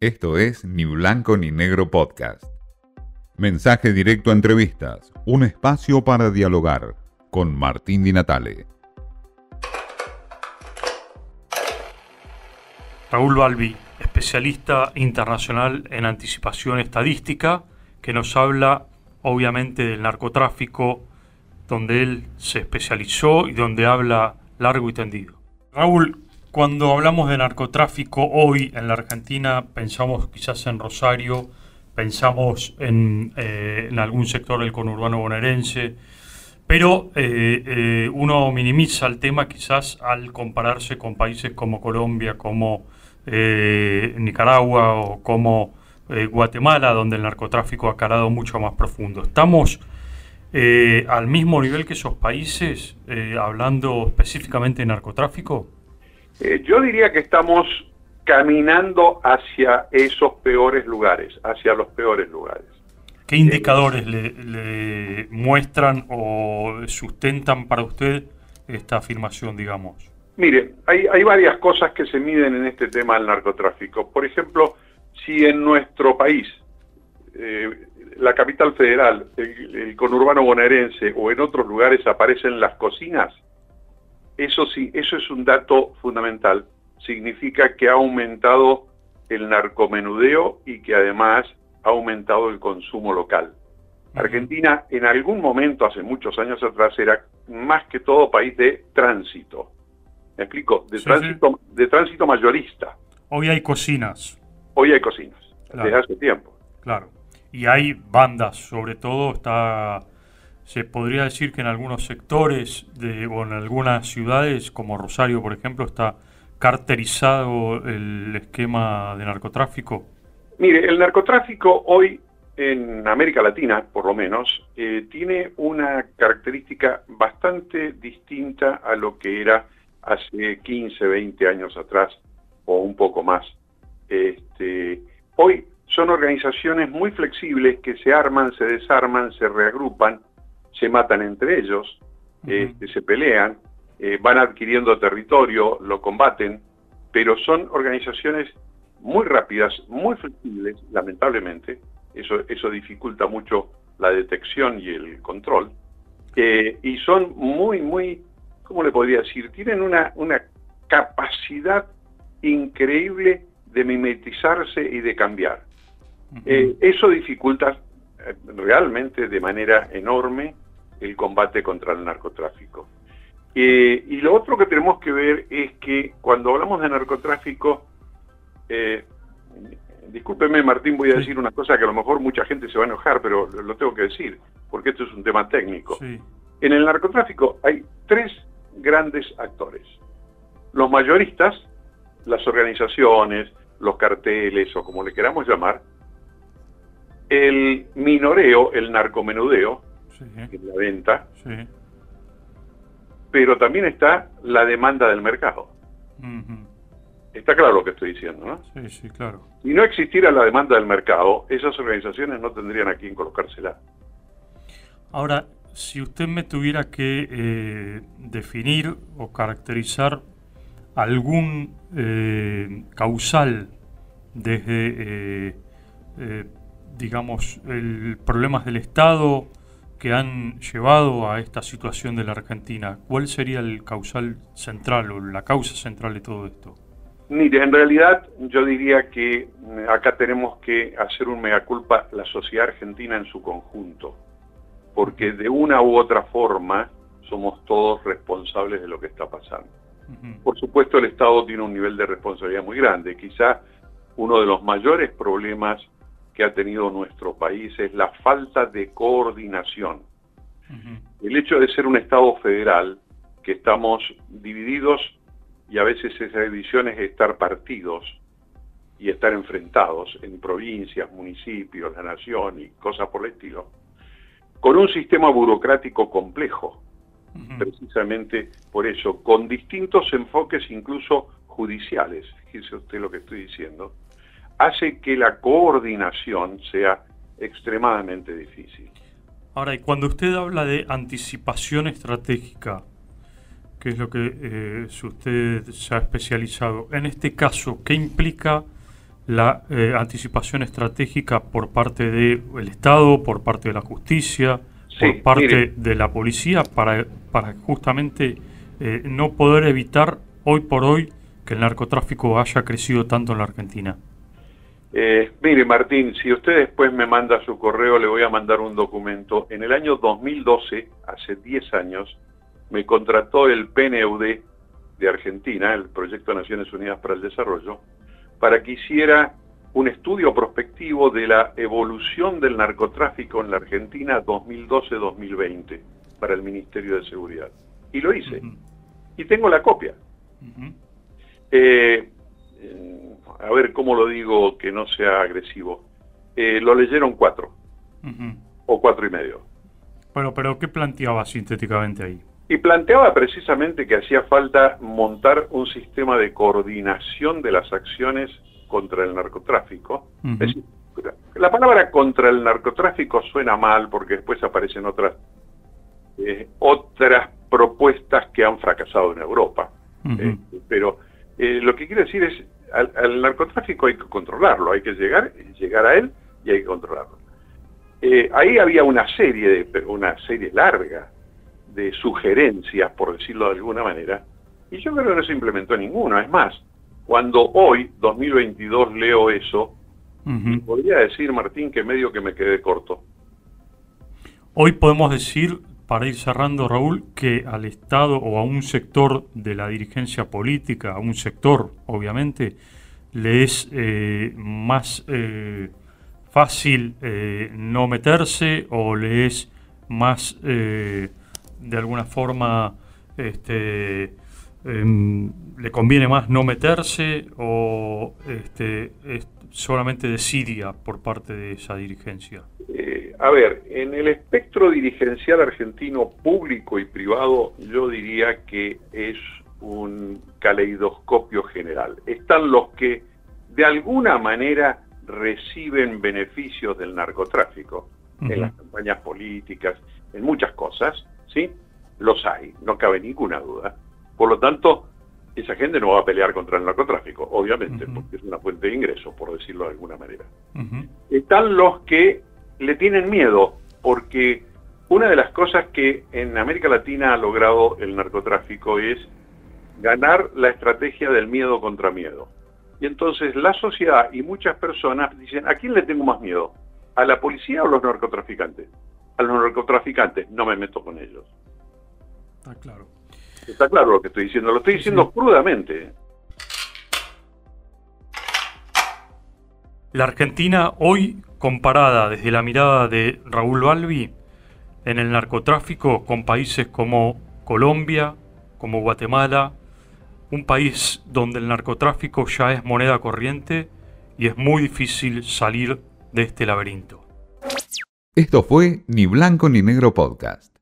Esto es Ni Blanco ni Negro Podcast. Mensaje directo a entrevistas, un espacio para dialogar con Martín Di Natale. Raúl Balbi, especialista internacional en anticipación estadística, que nos habla obviamente del narcotráfico, donde él se especializó y donde habla largo y tendido. Raúl, cuando hablamos de narcotráfico hoy en la Argentina, pensamos quizás en Rosario, pensamos en, eh, algún sector del conurbano bonaerense, pero eh, eh, uno minimiza el tema quizás al compararse con países como Colombia, como Nicaragua o como Guatemala, donde el narcotráfico ha calado mucho más profundo. ¿Estamos al mismo nivel que esos países, hablando específicamente de narcotráfico? Eh, yo diría que estamos caminando hacia esos peores lugares, hacia los peores lugares. ¿Qué indicadores le, muestran o sustentan para usted esta afirmación, digamos? Mire, hay, hay varias cosas que se miden en este tema del narcotráfico. Por ejemplo, si en nuestro país, eh, la capital federal, el, el, conurbano bonaerense o en otros lugares aparecen las cocinas, eso sí, eso es un dato fundamental. Significa que ha aumentado el narcomenudeo y que además ha aumentado el consumo local. Argentina en algún momento, hace muchos años atrás, era más que todo país de tránsito. ¿Me explico? De, tránsito, de tránsito mayorista. Hoy hay cocinas. Hoy hay cocinas, desde hace tiempo. Claro. Y hay bandas, sobre todo está se podría decir que en algunos sectores de, o en algunas ciudades, como Rosario, por ejemplo, está carterizado el esquema de narcotráfico? Mire, el narcotráfico hoy en América Latina, por lo menos, eh, tiene una característica bastante distinta a lo que era hace 15, 20 años atrás o un poco más. Este, hoy son organizaciones muy flexibles que se arman, se desarman, se reagrupan se matan entre ellos, este, se pelean, eh, van adquiriendo territorio, lo combaten, pero son organizaciones muy rápidas, muy flexibles, lamentablemente, eso, eso dificulta mucho la detección y el control, eh, y son muy, muy, ¿cómo le podría decir? Tienen una, una capacidad increíble de mimetizarse y de cambiar. Eh, eso dificulta realmente de manera enorme el combate contra el narcotráfico. Eh, y lo otro que tenemos que ver es que cuando hablamos de narcotráfico, eh, discúlpeme Martín, voy a decir una cosa que a lo mejor mucha gente se va a enojar, pero lo tengo que decir, porque esto es un tema técnico. En el narcotráfico hay tres grandes actores. Los mayoristas, las organizaciones, los carteles o como le queramos llamar, el minoreo, el narcomenudeo, en la venta, pero también está la demanda del mercado. Está claro lo que estoy diciendo, ¿no? Sí, sí, claro. Si no existiera la demanda del mercado, esas organizaciones no tendrían a quién colocársela. Ahora, si usted me tuviera que eh, definir o caracterizar algún eh, causal desde, eh, digamos, el problemas del Estado que han llevado a esta situación de la Argentina? ¿Cuál sería el causal central o la causa central de todo esto? Mire, en realidad yo diría que eh, acá tenemos que hacer un mea culpa la sociedad argentina en su conjunto, porque de una u otra forma somos todos responsables de lo que está pasando. Por supuesto el Estado tiene un nivel de responsabilidad muy grande, quizá uno de los mayores problemas que ha tenido nuestro país es la falta de coordinación. El hecho de ser un Estado federal, que estamos divididos y a veces esa división es estar partidos y estar enfrentados en provincias, municipios, la nación y cosas por el estilo, con un sistema burocrático complejo, precisamente por eso, con distintos enfoques incluso judiciales, fíjese usted lo que estoy diciendo, hace que la coordinación sea extremadamente difícil. Ahora, y cuando usted habla de anticipación estratégica, que es lo que eh, usted se ha especializado, en este caso, ¿qué implica la eh, anticipación estratégica por parte del Estado, por parte de la justicia, por parte de la policía, para, para justamente eh, no poder evitar hoy por hoy que el narcotráfico haya crecido tanto en la Argentina? Eh, mire, Martín, si usted después me manda su correo, le voy a mandar un documento. En el año 2012, hace 10 años, me contrató el PNUD de Argentina, el Proyecto de Naciones Unidas para el Desarrollo, para que hiciera un estudio prospectivo de la evolución del narcotráfico en la Argentina 2012-2020 para el Ministerio de Seguridad. Y lo hice. Y tengo la copia. Eh, a ver cómo lo digo que no sea agresivo. Eh, lo leyeron cuatro. O cuatro y medio. Bueno, pero ¿qué planteaba sintéticamente ahí? Y planteaba precisamente que hacía falta montar un sistema de coordinación de las acciones contra el narcotráfico. la palabra contra el narcotráfico suena mal porque después aparecen otras, eh, otras propuestas que han fracasado en Europa. Eh, pero eh, lo que quiero decir es, al, narcotráfico hay que controlarlo, hay que llegar, llegar a él y hay que controlarlo. ahí había una serie, de, una serie larga de sugerencias, por decirlo de alguna manera, y yo creo que no se implementó ninguna. Es más, cuando hoy, 2022, leo eso, podría decir, Martín, que medio que me quedé corto. Hoy podemos decir, para ir cerrando, Raúl, que al Estado o a un sector de la dirigencia política, a un sector, obviamente, le es eh, más eh, fácil eh, no meterse o le es más de alguna forma este, em, le conviene más no meterse o este, solamente desidia por parte de esa dirigencia? Eh, a ver, en el espectro dirigencial argentino público y privado yo diría que es un caleidoscopio general. Están los que de alguna manera reciben beneficios del narcotráfico en las campañas políticas, en muchas cosas, ¿sí? Los hay, no cabe ninguna duda. Por lo tanto, esa gente no va a pelear contra el narcotráfico, obviamente, porque es una fuente de ingresos, por decirlo de alguna manera. Están los que le tienen miedo, porque una de las cosas que en América Latina ha logrado el narcotráfico es ganar la estrategia del miedo contra miedo. Y entonces la sociedad y muchas personas dicen, ¿a quién le tengo más miedo? ¿A la policía o a los narcotraficantes? A los narcotraficantes, no me meto con ellos. Está claro. Está claro lo que estoy diciendo, lo estoy diciendo crudamente. La Argentina hoy, comparada desde la mirada de Raúl Balbi, en el narcotráfico con países como Colombia, como Guatemala, un país donde el narcotráfico ya es moneda corriente y es muy difícil salir de este laberinto. Esto fue Ni Blanco ni Negro Podcast.